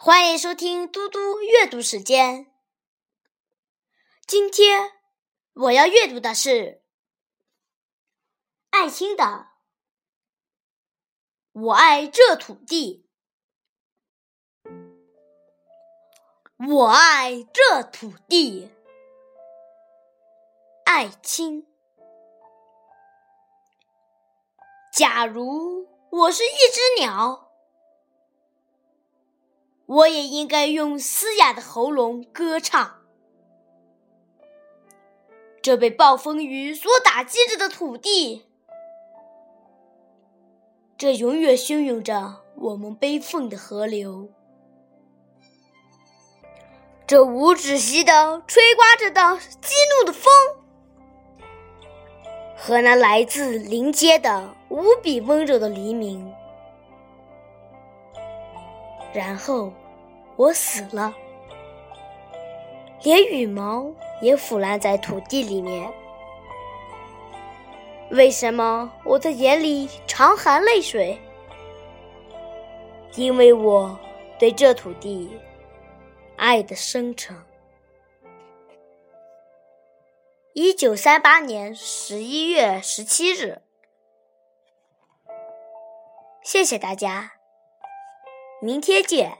欢迎收听嘟嘟阅读时间。今天我要阅读的是艾青的《我爱这土地》。我爱这土地，艾青。假如我是一只鸟。我也应该用嘶哑的喉咙歌唱。这被暴风雨所打击着的土地，这永远汹涌着我们悲愤的河流，这无止息的吹刮着的激怒的风，和那来自林间的无比温柔的黎明。然后，我死了，连羽毛也腐烂在土地里面。为什么我的眼里常含泪水？因为我对这土地爱的深沉。一九三八年十一月十七日，谢谢大家。明天见。